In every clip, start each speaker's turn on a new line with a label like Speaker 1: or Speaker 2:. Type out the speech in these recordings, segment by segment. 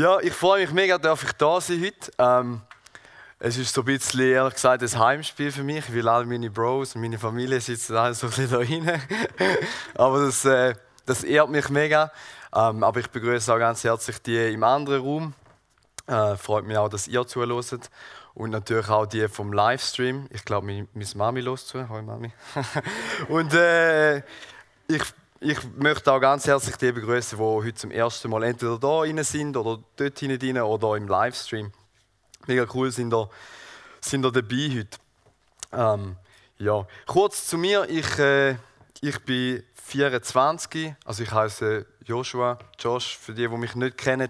Speaker 1: Ja, ich freue mich mega, dass ich da sein heute. Ähm, es ist so ein bisschen, ehrlich gesagt, ein Heimspiel für mich, weil alle meine Bros und meine Familie sitzen alle so ein bisschen da rein. aber das, äh, das ehrt mich mega. Ähm, aber ich begrüße auch ganz herzlich die im anderen Raum. Äh, freut mich auch, dass ihr zuhört. Und natürlich auch die vom Livestream. Ich glaube, meine, Mami los zu. Hallo Mami. und äh, ich ich möchte auch ganz herzlich die begrüßen, die heute zum ersten Mal entweder da rein sind oder dort hinein oder im Livestream. Mega cool sind da, sind da dabei heute. Ähm, ja. Kurz zu mir, ich, äh, ich bin 24, also ich heiße Joshua, Josh, für die, die mich nicht kennen.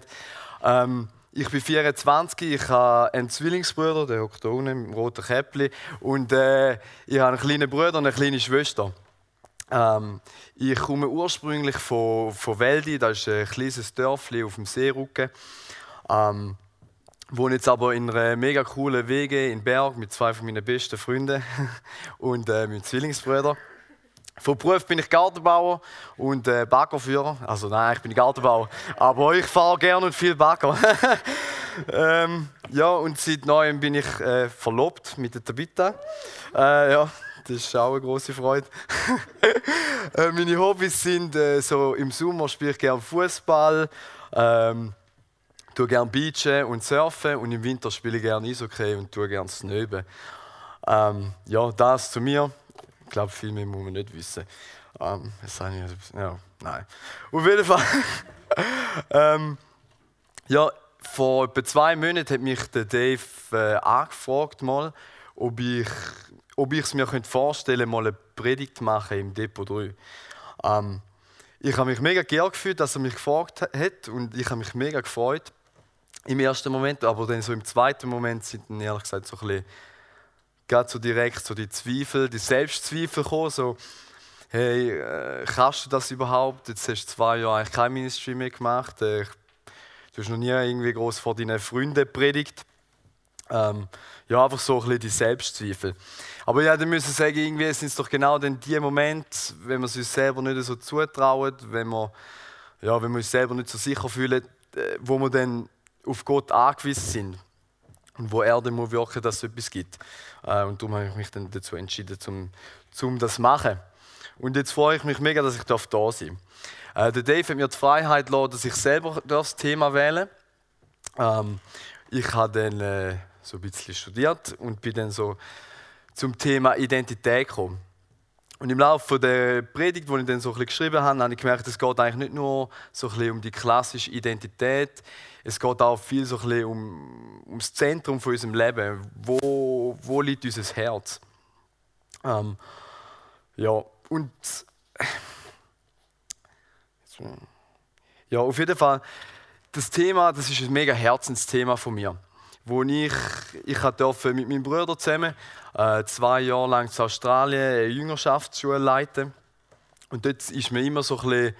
Speaker 1: Ähm, ich bin 24, ich habe einen Zwillingsbruder, der hockt da unten dem roten Käppli, und äh, ich habe einen kleinen Bruder und eine kleine Schwester. Ähm, ich komme ursprünglich von, von Weldi, das ist ein kleines Dörfli auf dem Seerücken. Ähm, wohne jetzt aber in einer mega coolen Wege in Berg mit zwei von meinen besten Freunden und äh, meinem Zwillingsbruder. Von Beruf bin ich Gartenbauer und äh, Baggerführer. Also nein, ich bin Gartenbauer, aber ich fahre gerne und viel Bagger. ähm, ja, und seit neuem bin ich äh, verlobt mit der Tabitha. Äh, ja, das ist auch eine große Freude. äh, meine Hobbys sind äh, so im Sommer spiele ich gerne Fußball, ähm, tue gerne Beachen und Surfen und im Winter spiele ich gerne Eishockey und tue gerne Snöben. Ähm, ja, das zu mir. Ich glaube, viel mehr muss man nicht wissen. Ähm, ich, ja, nein. Auf jeden Fall. ähm, ja, vor etwa zwei Monaten hat mich der Dave äh, angefragt, mal, ob ich ob ich es mir vorstellen könnte, mal eine Predigt zu machen im Depot 3. Ähm, ich habe mich mega geehrt gefühlt, dass er mich gefragt hat und ich habe mich mega gefreut im ersten Moment, aber dann so im zweiten Moment sind dann ehrlich gesagt so ein bisschen, gerade so direkt so die Zweifel, die Selbstzweifel gekommen, so hey, äh, kannst du das überhaupt? Jetzt hast du zwei Jahre eigentlich kein Ministry mehr gemacht, äh, du hast noch nie irgendwie groß vor deinen Freunden predigt. Ähm, ja, einfach so ein bisschen die Selbstzweifel. Aber ja, dann müssen sagen, irgendwie sind es doch genau dann die Momente, wenn wir es uns selber nicht so zutrauen, wenn wir, ja, wenn wir uns selber nicht so sicher fühlen, äh, wo wir dann auf Gott angewiesen sind. Und wo er dann muss wirken, dass es etwas gibt. Äh, und darum habe ich mich dann dazu entschieden, um, um das zu machen. Und jetzt freue ich mich mega, dass ich da sein darf. Äh, der Dave hat mir die Freiheit gelassen, dass ich selber das Thema wähle. Ähm, ich habe dann äh, so ein bisschen studiert und bin dann so zum Thema Identität gekommen. Und im Laufe der Predigt, die ich dann so ein bisschen geschrieben habe, habe ich gemerkt, es geht eigentlich nicht nur so ein bisschen um die klassische Identität, es geht auch viel so ein bisschen um, um das Zentrum von unserem Leben. Wo, wo liegt unser Herz? Ähm, ja, und ja, auf jeden Fall, das Thema, das ist ein mega Herzensthema von mir wo ich, ich durfte mit meinem Bruder zusammen äh, zwei Jahre lang in Australien eine Jüngerschaftsschule leiten. Und dort ist man immer so ein bisschen,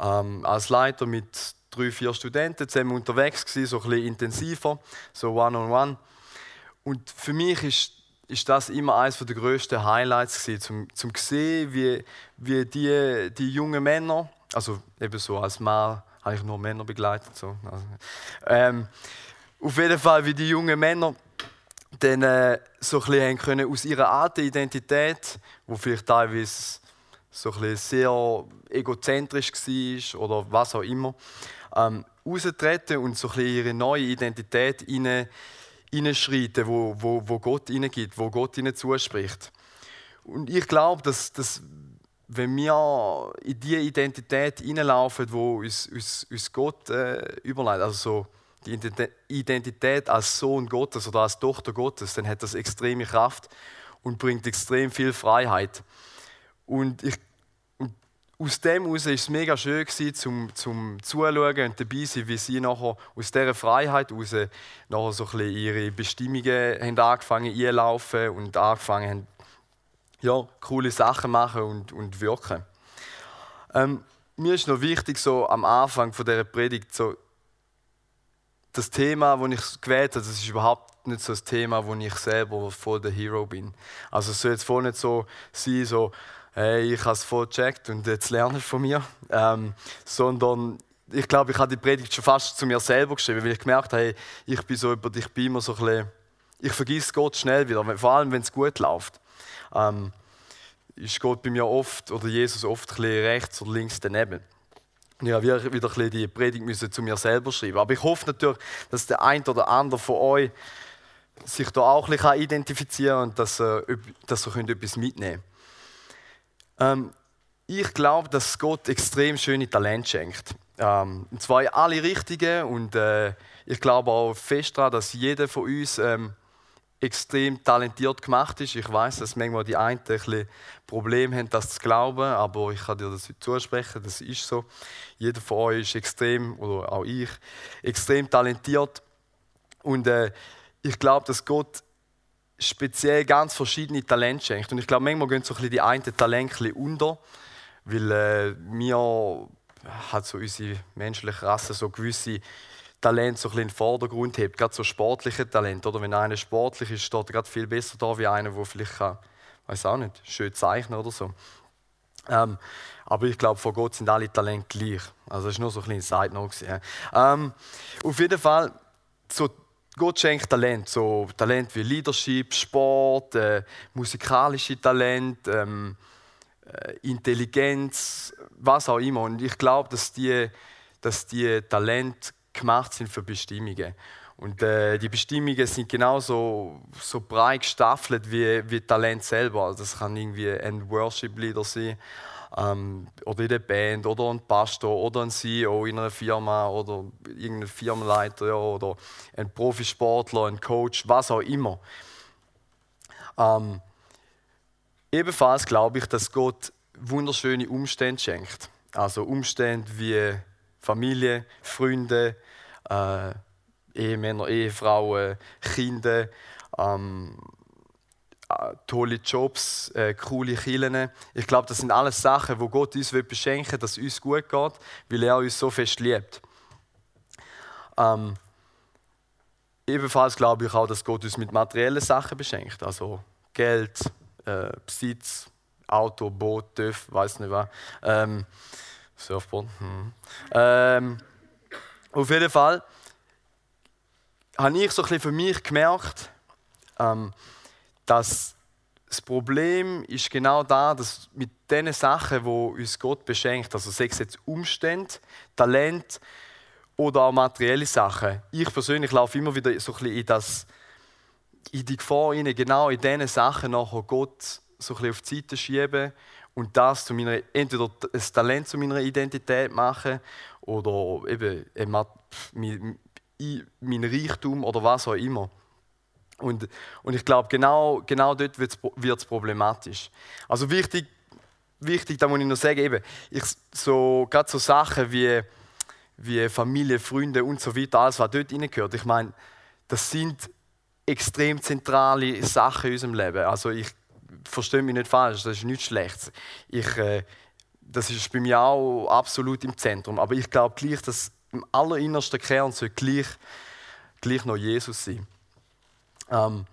Speaker 1: ähm, als Leiter mit drei, vier Studenten zusammen unterwegs gewesen, so ein bisschen intensiver, so one-on-one. -on -one. Und für mich ist, ist das immer eines der grössten Highlights gewesen, zum, zum sehen, wie, wie die, die jungen Männer, also eben so als Mann habe ich nur Männer begleitet, so, also, ähm, auf jeden Fall, wie die jungen Männer dann äh, so ein bisschen können aus ihrer alten Identität, wo vielleicht teilweise so ein sehr egozentrisch war oder was auch immer, ähm, raustreten und so ein ihre neue Identität hineinschreiten, wo, wo, wo Gott ihnen gibt, wo Gott ihnen zuspricht. Und ich glaube, dass, dass wenn wir in diese Identität hineinlaufen, wo uns, uns, uns Gott äh, überleitet, also so die Identität als Sohn Gottes oder als Tochter Gottes, dann hat das extreme Kraft und bringt extrem viel Freiheit. Und, ich, und aus dem heraus war es mega schön, gewesen, zum, zum Zuschauen und dabei sein, wie sie nachher aus dieser Freiheit heraus nachher so ein ihre Bestimmungen haben angefangen einlaufen und angefangen haben, ja, coole Sachen machen und, und wirken. Ähm, mir ist noch wichtig, so am Anfang von dieser Predigt, so, das Thema, das ich gewählt habe, das ist überhaupt nicht so das Thema, wo ich selber voll der Hero bin. Also es soll jetzt voll nicht so sein, so, hey, ich habe es voll gecheckt und jetzt lerne ich von mir. Ähm, sondern ich glaube, ich habe die Predigt schon fast zu mir selber geschrieben, weil ich gemerkt habe, hey, ich bin so über dich, bin immer so ein bisschen, ich vergesse Gott schnell wieder, vor allem wenn es gut läuft. Ähm, ist Gott bei mir oft oder Jesus oft ein bisschen rechts oder links daneben. Ja, wir wieder ein bisschen die Predigt müssen zu mir selber schreiben. Aber ich hoffe natürlich, dass der ein oder andere von euch sich da auch ein bisschen identifizieren kann und dass, äh, dass ihr etwas mitnehmen könnt. Ähm, ich glaube, dass Gott extrem schöne Talente schenkt. Ähm, und zwar alle richtigen und äh, ich glaube auch fest daran, dass jeder von uns ähm, extrem talentiert gemacht ist. Ich weiß, dass manchmal die einen ein bisschen Probleme haben, das zu glauben, aber ich kann dir das zusprechen, das ist so. Jeder von euch ist extrem, oder auch ich, extrem talentiert. Und äh, ich glaube, dass Gott speziell ganz verschiedene Talente schenkt. Und ich glaube, manchmal gehen so ein bisschen die einen Talente unter, weil äh, wir hat so unsere menschliche Rasse so gewisse Talent so ein bisschen in den Vordergrund hebt, gerade so sportliche Talent. Oder wenn einer sportlich ist, steht er gerade viel besser da wie einer, der vielleicht kann, weiß auch nicht, schön zeichnen oder so. Ähm, aber ich glaube, vor Gott sind alle Talente gleich. Also das ist nur so ein kleines Side Note. Ähm, auf jeden Fall, so, Gott schenkt Talent, so Talent wie Leadership, Sport, äh, musikalische Talent, ähm, äh, Intelligenz, was auch immer. Und ich glaube, dass die, dass die Talente gemacht sind für Bestimmungen. Und äh, die Bestimmungen sind genauso so breit gestaffelt wie, wie Talent selber. Also das kann irgendwie ein Worship-Leader sein, ähm, oder in der Band, oder ein Pastor, oder ein CEO in einer Firma, oder irgendein Firmenleiter, ja, oder ein Profisportler, ein Coach, was auch immer. Ähm, ebenfalls glaube ich, dass Gott wunderschöne Umstände schenkt. Also Umstände wie Familie, Freunde, äh, Ehemänner, Ehefrauen, Kinder, ähm, äh, tolle Jobs, äh, coole Kirchen. Ich glaube, das sind alles Sachen, wo Gott uns beschenken will, dass es uns gut geht, weil er uns so fest liebt. Ähm, ebenfalls glaube ich auch, dass Gott uns mit materiellen Sachen beschenkt, also Geld, äh, Besitz, Auto, Boot, TÜV, weiß nicht was. Ähm, Surfboard. Hm. Ähm, auf jeden Fall habe ich so ein für mich gemerkt, ähm, dass das Problem ist genau da, dass mit den Sachen, wo uns Gott beschenkt, also sei es jetzt Umstände, Talent oder auch materielle Sachen, ich persönlich laufe immer wieder so ein in, das, in die Gefahr rein, genau in diesen Sachen nachher Gott so ein auf die Seite schieben und das zu meiner, entweder das Talent zu meiner Identität machen oder eben mein, mein Reichtum oder was auch immer. Und, und ich glaube, genau, genau dort wird es problematisch. Also wichtig, wichtig, da muss ich noch sagen, eben, ich, so, gerade so Sachen wie, wie Familie, Freunde und so weiter, alles, was dort hineingehört, ich meine, das sind extrem zentrale Sachen in unserem Leben. Also ich verstehe mich nicht falsch, das ist nichts Schlechtes. Ich, äh, das ist bei mir auch absolut im Zentrum. Aber ich glaube gleich, dass im allerinnersten Kern soll gleich, gleich noch Jesus sein. Ähm,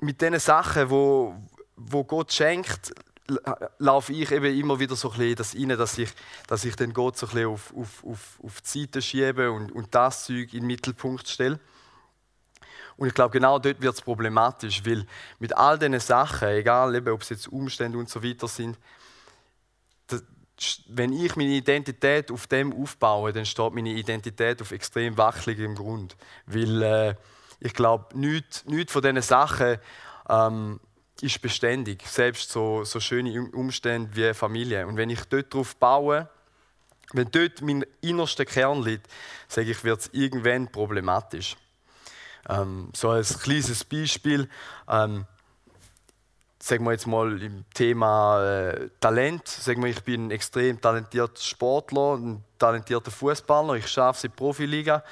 Speaker 1: mit den Sachen, wo, wo Gott schenkt, laufe ich eben immer wieder so ein das rein, dass ich, dass ich den Gott so ein auf, auf, auf, auf die Seite schiebe und, und das Zeug in den Mittelpunkt stelle. Und ich glaube, genau dort wird es problematisch, weil mit all diesen Sachen, egal ob es jetzt Umstände und so weiter sind, das, wenn ich meine Identität auf dem aufbaue, dann steht meine Identität auf extrem wackeligem Grund. Weil äh, ich glaube, nichts, nichts von diesen Sachen ähm, ist beständig. Selbst so, so schöne Umstände wie Familie. Und wenn ich dort drauf baue, wenn dort mein innerster Kern liegt, sage ich, wird es irgendwann problematisch. Ähm, so als kleines Beispiel, ähm, sagen wir jetzt mal im Thema äh, Talent, sagen wir, ich bin ein extrem talentierter Sportler, ein talentierter Fußballer, ich schaffe in die Profiliga,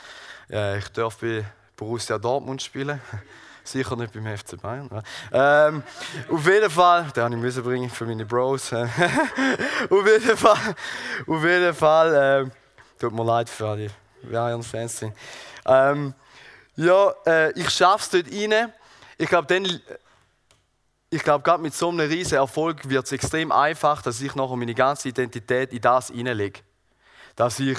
Speaker 1: äh, ich darf bei Borussia Dortmund spielen. Sicher nicht beim FC Bayern. Ähm, auf jeden Fall, den habe ich müssen bringen für meine Bros. auf jeden Fall, auf jeden Fall, äh, tut mir leid für alle Bayern-Fans. Ähm, ja, äh, ich schaffe es dort rein. Ich glaube, dann ich glaube, gerade mit so einem riesen Erfolg wird es extrem einfach, dass ich nachher meine ganze Identität in das hineinlege. Dass ich,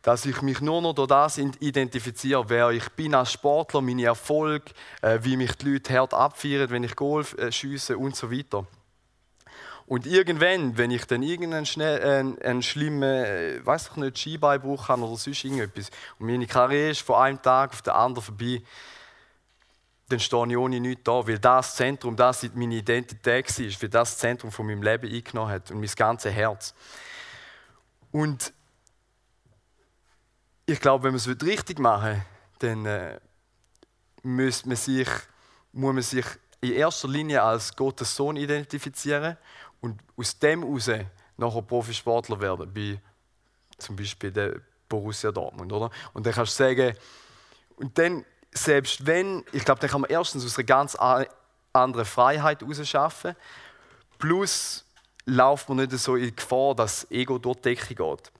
Speaker 1: dass ich mich nur noch durch das identifiziere, wer ich bin als Sportler, meine Erfolge, äh, wie mich die Leute hart abfeiern, wenn ich Golf äh, schiesse und so weiter. Und irgendwann, wenn ich dann irgendeinen schnell, äh, einen schlimmen, äh, weiß ich nicht, Skibeinbruch habe oder sonst irgendetwas und meine Karriere ist von einem Tag auf den anderen vorbei, dann stehe ich ohne nichts da, weil das Zentrum, das meine Identität war, weil das Zentrum von meinem Leben eingenommen hat und mein ganzes Herz. Und ich glaube, wenn man es richtig machen will, dann äh, muss, man sich, muss man sich in erster Linie als Gottes Sohn identifizieren und aus dem heraus nachher Profisportler werden, wie zum Beispiel der Borussia Dortmund. Oder? Und dann kannst du sagen, und dann selbst wenn, ich glaube, dann kann man erstens aus einer ganz anderen Freiheit herausschaffen, plus läuft man nicht so in Gefahr, dass das Ego dort Decke geht.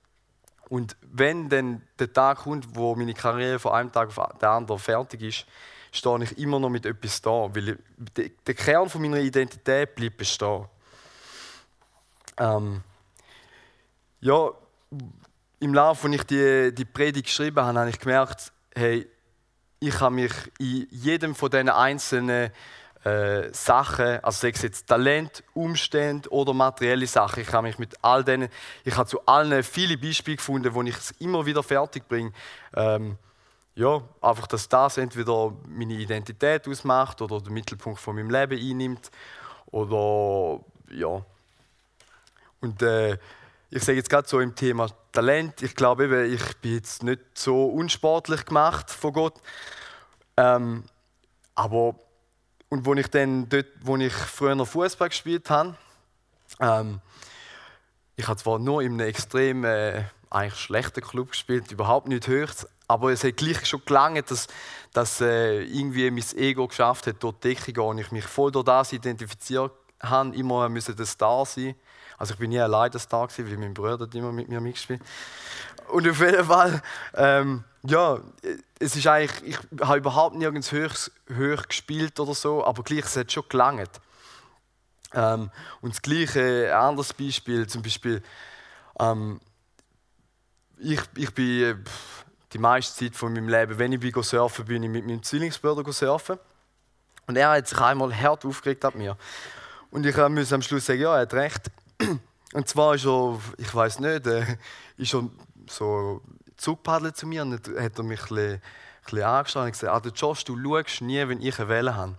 Speaker 1: Und wenn dann der Tag kommt, wo meine Karriere von einem Tag auf den anderen fertig ist, stehe ich immer noch mit etwas da, weil der Kern von meiner Identität bleibt bestehen. Ähm, ja, im Laufe, als ich die, die Predigt geschrieben habe, habe ich gemerkt, hey, ich habe mich in jedem von diesen einzelnen äh, Sachen, also sei es jetzt Talent, Umstände oder materielle Sachen, ich habe mich mit all denen, ich habe zu allen viele Beispiele gefunden, wo ich es immer wieder fertig bringe. Ähm, ja, einfach, dass das entweder meine Identität ausmacht oder den Mittelpunkt von meinem Leben einnimmt oder ja. Und äh, ich sage jetzt gerade so im Thema Talent, ich glaube eben, ich bin jetzt nicht so unsportlich gemacht von Gott. Ähm, aber, und wo ich dann dort, wo ich früher Fußball gespielt habe, ähm, ich habe zwar nur in einem extrem äh, eigentlich schlechten Club gespielt, überhaupt nicht höchst, aber es hat gleich schon gelangt, dass, dass äh, irgendwie mein Ego geschafft hat, dort die Decke und ich mich voll durch das identifiziert habe, immer müssen der Star sein. Also ich bin nie allein der Star gewesen, weil mein Bruder immer mit mir mitgespielt. Und auf jeden Fall, ähm, ja, es ist eigentlich, ich habe überhaupt nirgends hoch, hoch gespielt oder so, aber gleich, es hat schon gelangt. Ähm, und das gleiche, ein anderes Beispiel, zum Beispiel, ähm, ich, ich bin die meiste Zeit von meinem Leben, wenn ich bin surfen bin ich mit meinem Zwillingsbruder surfen. Und er hat sich einmal hart aufgeregt ab mir. Und ich musste am Schluss sagen, ja, er hat recht. Und zwar ist er, ich weiß nicht, äh, ist er so zugepaddelt zu mir und hat er mich ein bisschen, ein bisschen angeschaut und gesagt, ah, Josh, du schaust nie, wenn ich eine Welle habe.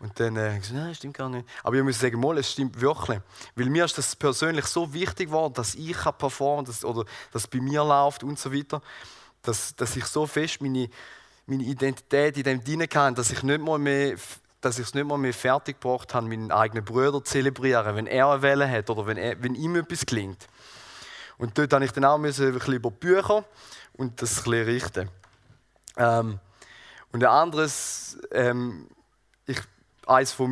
Speaker 1: Und dann äh, gesagt, nein, stimmt gar nicht. Aber ich muss sagen, mal, es stimmt wirklich. Weil mir ist das persönlich so wichtig geworden, dass ich performen kann oder dass es bei mir läuft und so weiter, dass, dass ich so fest meine, meine Identität in dem drin kann, dass ich nicht mal mehr dass ich es nicht mal mehr fertig gebracht habe, meinen eigenen Bruder zu zelebrieren, wenn er eine Welle hat oder wenn, er, wenn ihm etwas gelingt. Und dort musste ich dann auch ein bisschen über Bücher und das ein bisschen richten. Ähm, und ein anderes, ähm, ich, eins, wo,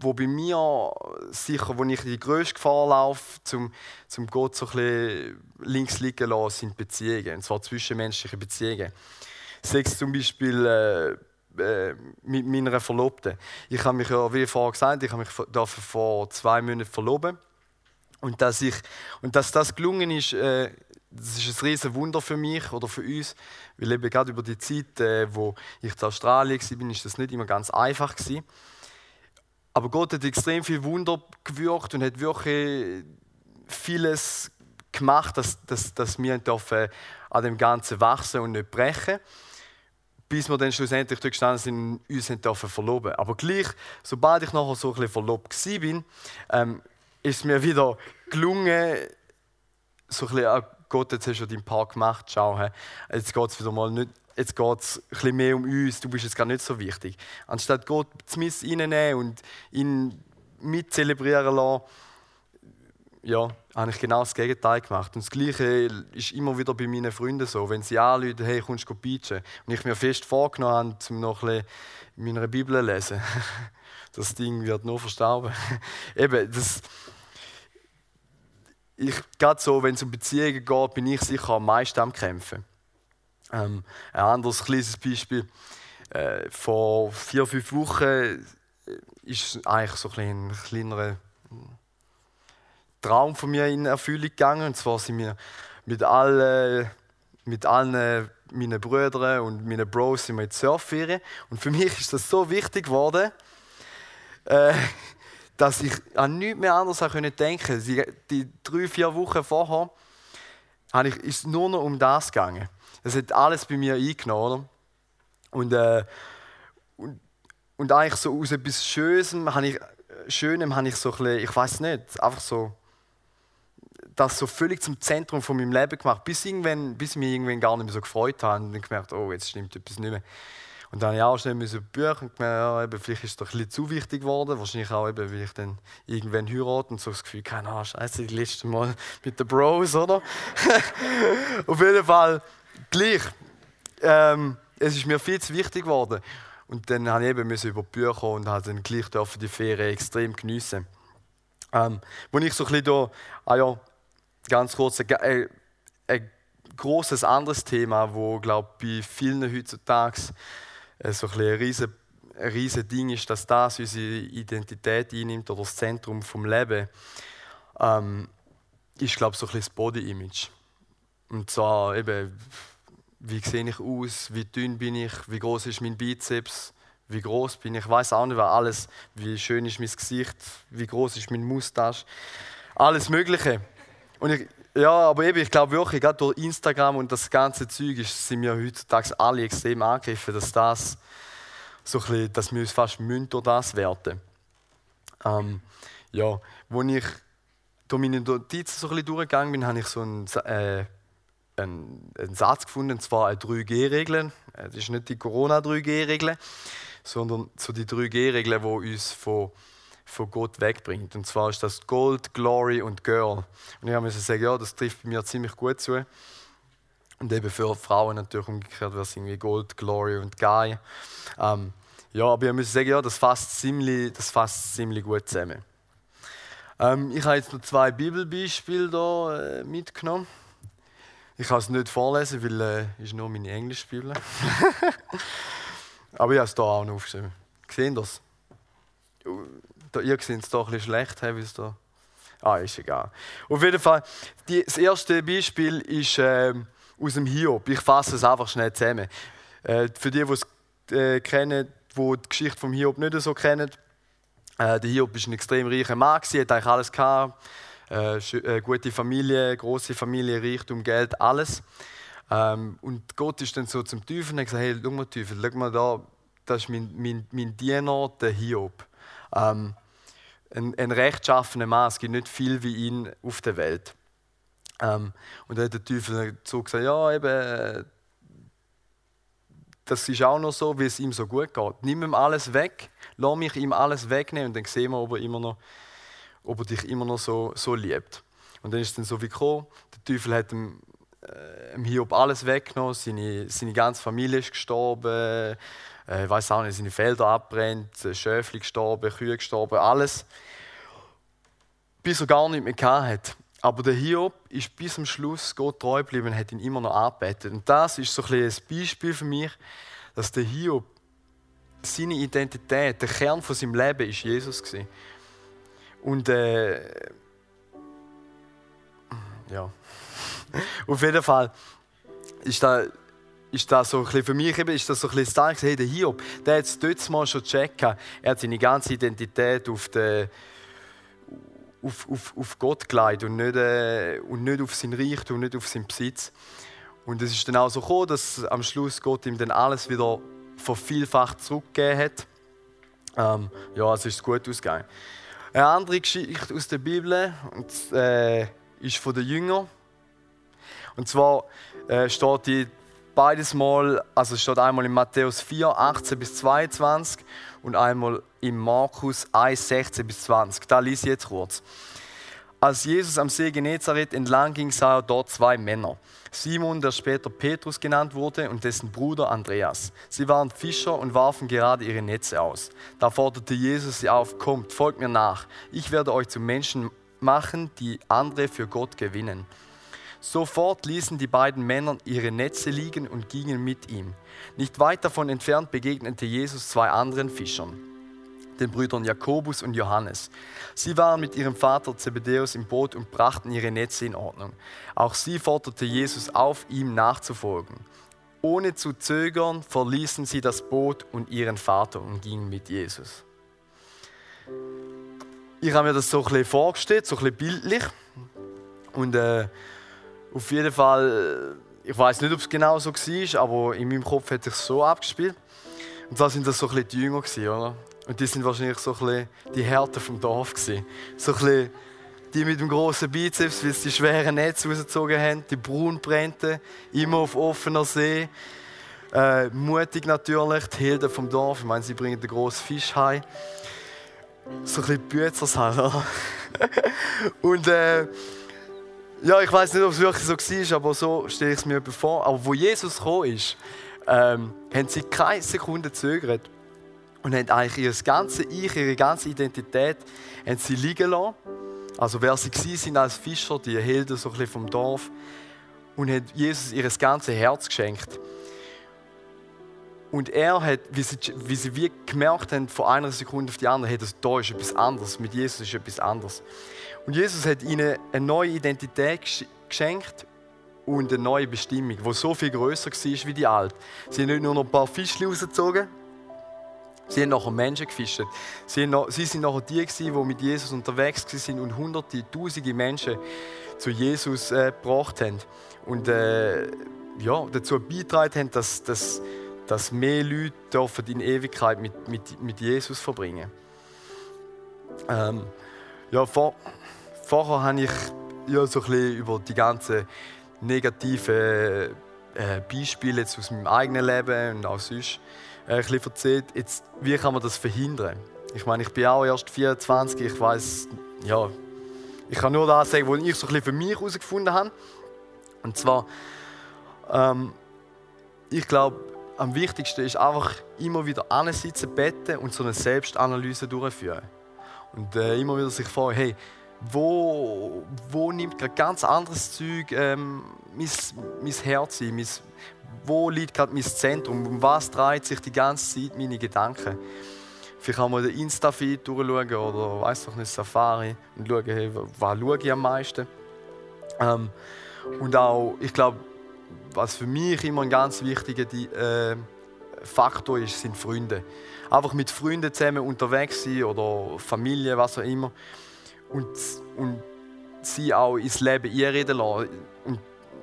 Speaker 1: wo bei mir sicher, wo ich die grösste Gefahr laufe, zum, zum Gott so ein links liegen lassen, sind Beziehungen, und zwar zwischenmenschliche Beziehungen. Sechs zum Beispiel äh, äh, mit meiner Verlobten. Ich habe mich ja, wie vorher gesagt, ich habe mich vor zwei Monaten verloben und dass, ich, und dass das gelungen ist, äh, das ist ein riesen Wunder für mich oder für uns, weil eben gerade über die Zeit, äh, wo ich in Australien war, ist das nicht immer ganz einfach gewesen. Aber Gott hat extrem viel Wunder gewirkt und hat wirklich vieles gemacht, dass, dass, dass wir dürfen an dem Ganzen wachsen und nicht brechen bis wir dann schlussendlich dort gestanden sind und uns dürfen verloben. Aber gleich, sobald ich nachher so ein bisschen verlobt war, ähm, ist es mir wieder gelungen, so ein bisschen, ah, Gott, jetzt hast du deinen Part gemacht, schau, jetzt geht es wieder mal nicht, jetzt geht es ein mehr um uns, du bist jetzt gar nicht so wichtig. Anstatt Gott mit reinnehmen und ihn mit zelebrieren lassen, ja, habe ich genau das Gegenteil gemacht. Und das Gleiche ist immer wieder bei meinen Freunden so. Wenn sie anrufen, hey, kommst du beachen? Und ich mir fest vorgenommen habe, um noch ein bisschen in Bibel zu lesen. Das Ding wird nur verstauben. Eben, das, ich, gerade so, wenn es um Beziehungen geht, bin ich sicher am meisten am Kämpfen. Ähm, ein anderes kleines Beispiel. Äh, vor vier, fünf Wochen ist eigentlich so ein, ein kleinerer Traum von mir in Erfüllung gegangen. Und zwar sind wir mit allen, mit allen meinen Brüdern und meinen Bros sind wir in Surfferien. Und für mich ist das so wichtig geworden, äh, dass ich an nichts mehr anderes denken konnte. Die, drei, vier Wochen vorher ist es nur noch um das gegangen. Es hat alles bei mir eingenommen. Und, äh, und, und eigentlich so aus etwas Schönem habe ich, Schönem habe ich so ein bisschen, ich weiß nicht, einfach so das so völlig zum Zentrum von meinem Leben gemacht, bis, irgendwann, bis ich mich irgendwann gar nicht mehr so gefreut habe und dann gemerkt, oh, jetzt stimmt etwas nicht mehr. Und dann habe ich auch schnell müssen Bücher und gemerkt, ja, eben, vielleicht ist es doch ein bisschen zu wichtig geworden. Wahrscheinlich auch, eben, weil ich dann irgendwann heirate und so das Gefühl keine Ahnung, scheiße, das letzte Mal mit den Bros, oder? Auf jeden Fall gleich. Ähm, es ist mir viel zu wichtig geworden. Und dann habe ich eben über die Bücher und halt dann gleich die Ferien extrem geniessen. Ähm, wo ich so ein bisschen da, ah ja, ganz kurz, ein, ein, ein großes anderes Thema, wo glaube bei vielen heutzutage äh, so ein, ein riesen ein riesen Ding ist, dass das unsere Identität einnimmt oder das Zentrum vom Leben, ähm, ist glaube so ein das Body Image. Und zwar eben, wie sehe ich aus, wie dünn bin ich, wie groß ist mein Bizeps, wie groß bin ich, ich weiß auch nicht, weil alles, wie schön ist mein Gesicht, wie groß ist mein Mustache, alles Mögliche. Und ich, ja, aber eben, ich glaube wirklich, gerade durch Instagram und das ganze Zeug ist, sind wir heutzutage alle extrem angegriffen, dass das so ein bisschen, dass wir uns fast durch das werten. Ähm, ja, wo ich durch meine Notizen so ein bisschen durchgegangen bin, habe ich so einen, äh, einen, einen Satz gefunden, und zwar eine 3G-Regel. Äh, das ist nicht die Corona-3G-Regel, sondern so die 3G-Regel, die uns von von Gott wegbringt. Und zwar ist das Gold, Glory und Girl. Und ich musste sagen, ja, das trifft bei mir ziemlich gut zu. Und eben für Frauen natürlich umgekehrt wäre es irgendwie Gold, Glory und Guy. Ähm, ja, aber ich muss sagen, ja, das fasst ziemlich, das fasst ziemlich gut zusammen. Ähm, ich habe jetzt noch zwei Bibelbeispiele hier äh, mitgenommen. Ich kann es nicht vorlesen, weil es äh, ist nur meine Englischbibel. aber ich habe es hier auch noch aufgeschrieben. Sehen das? Da, ihr seht es doch ein bisschen schlecht, wie es da. Ah, ist egal. Auf jeden Fall, die, das erste Beispiel ist äh, aus dem Hiob. Ich fasse es einfach schnell zusammen. Äh, für die, die es äh, kennen, die die Geschichte vom Hiob nicht so kennen, äh, der Hiob ist ein extrem reicher Mann, hat eigentlich alles gehabt. Äh, äh, gute Familie, große Familie, Reichtum, Geld, alles. Ähm, und Gott ist dann so zum Teufel und hat gesagt: Hey, schau mal, Teufel, schau mal da, das ist mein, mein, mein Diener, der Hiob. Ähm, ein, ein rechtschaffener Mann. Es gibt nicht viel wie ihn auf der Welt. Ähm, und dann hat der Teufel so gesagt, ja, eben, das ist auch noch so, wie es ihm so gut geht. Nimm ihm alles weg, lass mich ihm alles wegnehmen und dann sehen wir, ob er, immer noch, ob er dich immer noch so, so liebt. Und dann ist es dann so wie gekommen, der Teufel hat ihm, äh, ihm Hiob alles weggenommen, seine, seine ganze Familie ist gestorben, äh, weiß auch nicht, seine Felder abbrennt, äh, Schöfli gestorben, Kühe gestorben, alles. Bis er gar nicht mehr hat. Aber der Hiob ist bis zum Schluss Gott treu geblieben und hat ihn immer noch angebetet. Und das ist so ein, ein Beispiel für mich, dass der Hiob seine Identität, der Kern von seinem Leben ist Jesus gewesen. Und äh, ja, auf jeden Fall ist da ist das so ein für mich eben, ist das so ein bisschen das hey, der Hiob, der hat es dort mal schon gecheckt. Er hat seine ganze Identität auf, den, auf, auf, auf Gott gelegt und nicht, äh, und nicht auf sein Reichtum, nicht auf seinen Besitz. Und es ist dann auch so gekommen, dass am Schluss Gott ihm dann alles wieder vervielfacht zurückgegeben hat. Ähm, ja, es ist gut ausgegangen. Eine andere Geschichte aus der Bibel und, äh, ist von den Jüngern. Und zwar äh, steht die beides mal, also steht einmal in Matthäus 4, 18 bis 22 und einmal in Markus 1, 16 bis 20. Da lese ich jetzt kurz. Als Jesus am See Genezareth entlang ging, sah er dort zwei Männer. Simon, der später Petrus genannt wurde, und dessen Bruder Andreas. Sie waren Fischer und warfen gerade ihre Netze aus. Da forderte Jesus sie auf, kommt, folgt mir nach. Ich werde euch zu Menschen machen, die andere für Gott gewinnen. Sofort ließen die beiden Männer ihre Netze liegen und gingen mit ihm. Nicht weit davon entfernt begegnete Jesus zwei anderen Fischern. Den Brüdern Jakobus und Johannes. Sie waren mit ihrem Vater Zebedäus im Boot und brachten ihre Netze in Ordnung. Auch sie forderte Jesus auf, ihm nachzufolgen. Ohne zu zögern verließen sie das Boot und ihren Vater und gingen mit Jesus. Ich habe mir das so ein bisschen vorgestellt, so ein bisschen bildlich. Und äh, auf jeden Fall, ich weiß nicht, ob es genau so war, aber in meinem Kopf hat sich so abgespielt. Und da sind das so ein bisschen die Jünger, gewesen, oder? Und die sind wahrscheinlich so ein bisschen die Härte vom Dorf. Gewesen. So ein bisschen die mit dem großen Bizeps, weil sie die schweren Netze rausgezogen haben, die Braunbrennten, immer auf offener See. Äh, mutig natürlich, die Helden vom Dorf. Ich meine, sie bringen den grossen Fisch heim. So ein bisschen Bützers halt? Und äh, ja, ich weiß nicht, ob es wirklich so war, aber so stelle ich es mir vor. Aber wo Jesus gekommen ist, ähm, haben sie keine Sekunde gezögert und haben eigentlich ihr ganzes Ich, ihre ganze Identität haben sie liegen lassen. Also wer sie sind als Fischer, die Helden so ein vom Dorf und hat Jesus ihr ganzes Herz geschenkt. Und er hat, wie sie, wie sie wie gemerkt haben, von einer Sekunde auf die andere, hey, das, da ist etwas anderes, mit Jesus ist etwas anderes. Und Jesus hat ihnen eine neue Identität geschenkt und eine neue Bestimmung, die so viel größer war wie die alte. Sie haben nicht nur noch ein paar Fischchen rausgezogen, sie haben nachher Menschen gefischt. Sie, noch, sie sind nachher die, die mit Jesus unterwegs waren und hunderte, tausende Menschen zu Jesus äh, gebracht haben. Und äh, ja, dazu beigetragen haben, dass, dass, dass mehr Leute dürfen in Ewigkeit mit, mit, mit Jesus verbringen ähm, ja, vor, Vorher habe ich ja, so ein bisschen über die ganzen negativen äh, Beispiele aus meinem eigenen Leben und auch sonst ein bisschen erzählt. Jetzt, wie kann man das verhindern? Ich meine, ich bin auch erst 24, ich weiß, ja, ich kann nur das sagen, was ich so ein bisschen für mich herausgefunden habe. Und zwar, ähm, ich glaube, am wichtigsten ist einfach immer wieder ansitzen, beten und so eine Selbstanalyse durchführen. Und äh, immer wieder sich fragen, hey, wo, wo nimmt gerade ganz anderes Zeug ähm, mein, mein Herz ein? Mein, wo liegt gerade mein Zentrum? Um was dreht sich die ganze Zeit meine Gedanken? Vielleicht kann man den Insta-Feed durchschauen oder weiß doch nicht, Safari und schauen, hey, was schaue ich am meisten. Ähm, und auch, ich glaube, was für mich immer ein ganz wichtiger äh, Faktor ist, sind Freunde. Einfach mit Freunden zusammen unterwegs sein oder Familie, was auch immer und, und sie auch ins Leben einreden lassen und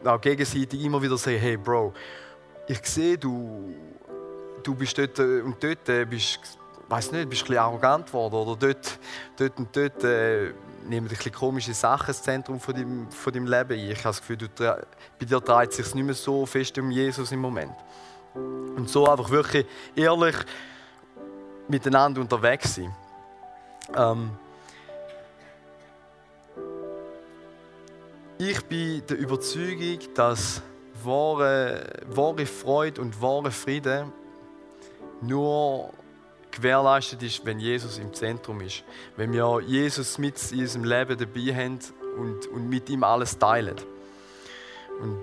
Speaker 1: auch gegenseitig immer wieder sagen, hey Bro, ich sehe, du, du bist dort und dort bist, weiß nicht, bist ein bisschen arrogant geworden oder dort, dort und dort äh, nehmen dich komische Sachen ins Zentrum von deinem, von deinem Leben ein. Ich habe das Gefühl, du, bei dir dreht sich nicht mehr so fest um Jesus im Moment. Und so einfach wirklich ehrlich miteinander unterwegs sein. Ähm, Ich bin der Überzeugung, dass wahre, wahre Freude und wahre Friede nur gewährleistet ist, wenn Jesus im Zentrum ist. Wenn wir Jesus mit in unserem Leben dabei haben und, und mit ihm alles teilen. Und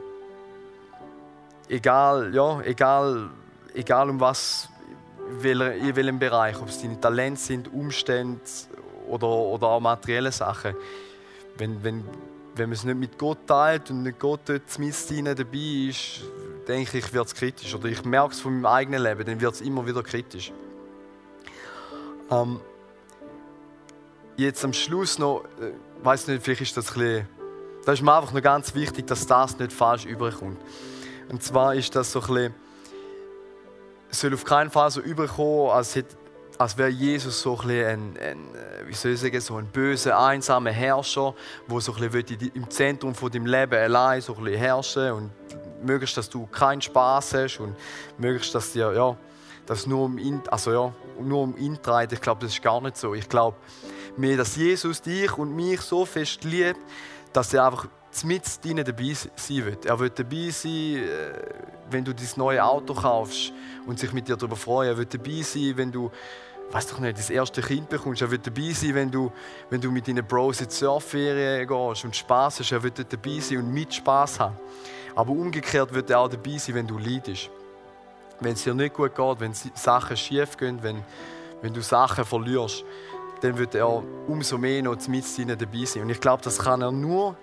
Speaker 1: egal, ja, egal, egal um was, in welchem Bereich, ob es deine Talente sind, Umstände oder, oder auch materielle Sachen, wenn, wenn wenn man es nicht mit Gott teilt und nicht Gott dort mit dabei ist, denke ich, wird es kritisch. Oder ich merke es von meinem eigenen Leben, dann wird es immer wieder kritisch. Ähm, jetzt am Schluss noch, äh, weiß nicht, vielleicht ist das ein bisschen, da ist mir einfach noch ganz wichtig, dass das nicht falsch überkommt. Und zwar ist das so ein bisschen, soll auf keinen Fall so überkommen, als hätte als wäre Jesus so ein, ein, ein, wie soll ich sagen, so ein böser, einsamer Herrscher, der so im Zentrum von deinem Leben allein so ein herrschen und möglichst, dass du keinen Spaß hast und möglichst, dass dir ja, dass nur um ihn, also ja, nur um ihn dreht. Ich glaube, das ist gar nicht so. Ich glaube mehr, dass Jesus dich und mich so fest liebt, dass er einfach mit dir dabei sein wird. Er wird dabei sein, äh, wenn du dein neue Auto kaufst und sich mit dir darüber freuen. Er wird dabei sein, wenn du weiß doch nicht, das erste Kind bekommst. Er wird dabei sein, wenn du, wenn du mit deinen Bros in die Surfferien gehst und Spaß hast. Er wird dabei sein und mit Spaß haben. Aber umgekehrt wird er auch dabei sein, wenn du leidest. Wenn es dir nicht gut geht, wenn Sachen schief gehen, wenn, wenn du Sachen verlierst, dann wird er umso mehr noch mit dabei sein. Und ich glaube, das kann er nur,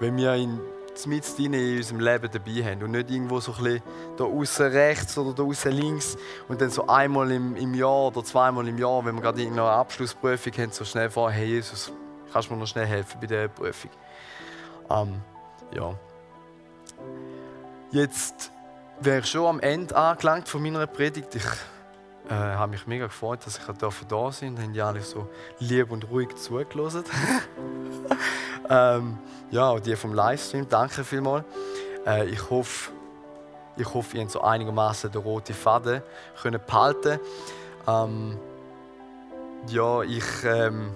Speaker 1: wenn wir ihn mit in unserem Leben dabei haben und nicht irgendwo so ein bisschen da außen rechts oder da außen links und dann so einmal im, im Jahr oder zweimal im Jahr, wenn wir gerade eine Abschlussprüfung haben, so schnell fragen, hey Jesus, kannst du mir noch schnell helfen bei dieser Prüfung? Ähm, ja. Jetzt wäre ich schon am Ende angelangt von meiner Predigt. Ich äh, habe mich mega gefreut, dass ich da sein durfte. Haben die alle so lieb und ruhig zugelassen. ähm, ja, auch die vom Livestream, danke vielmals. Äh, ich hoffe, ich hoffe, ihr habt so einigermaßen den roten Faden können behalten. Ähm, ja, ich, ähm,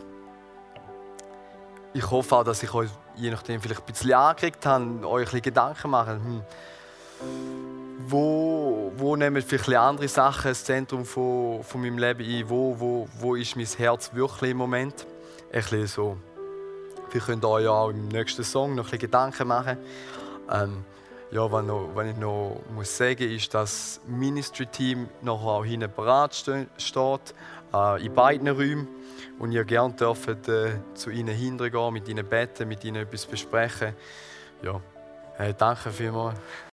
Speaker 1: ich hoffe auch, dass ich euch je nachdem vielleicht ein bisschen angekriegt habe, euch ein bisschen Gedanken machen. Hm, wo, wo nehmen vielleicht andere Sachen das Zentrum von, von meinem Leben ein? Wo, wo, wo ist mein Herz wirklich im Moment? Ein bisschen so. Wir können euch auch im nächsten Song noch ein bisschen Gedanken machen. Ähm, ja, was, noch, was ich noch muss sagen ist, dass das Ministry-Team noch auch hinten bereit steht, äh, in beiden Räumen. Und ihr gerne dürft äh, zu ihnen hingehen, mit ihnen beten, mit ihnen etwas besprechen. Ja, äh, danke vielmals.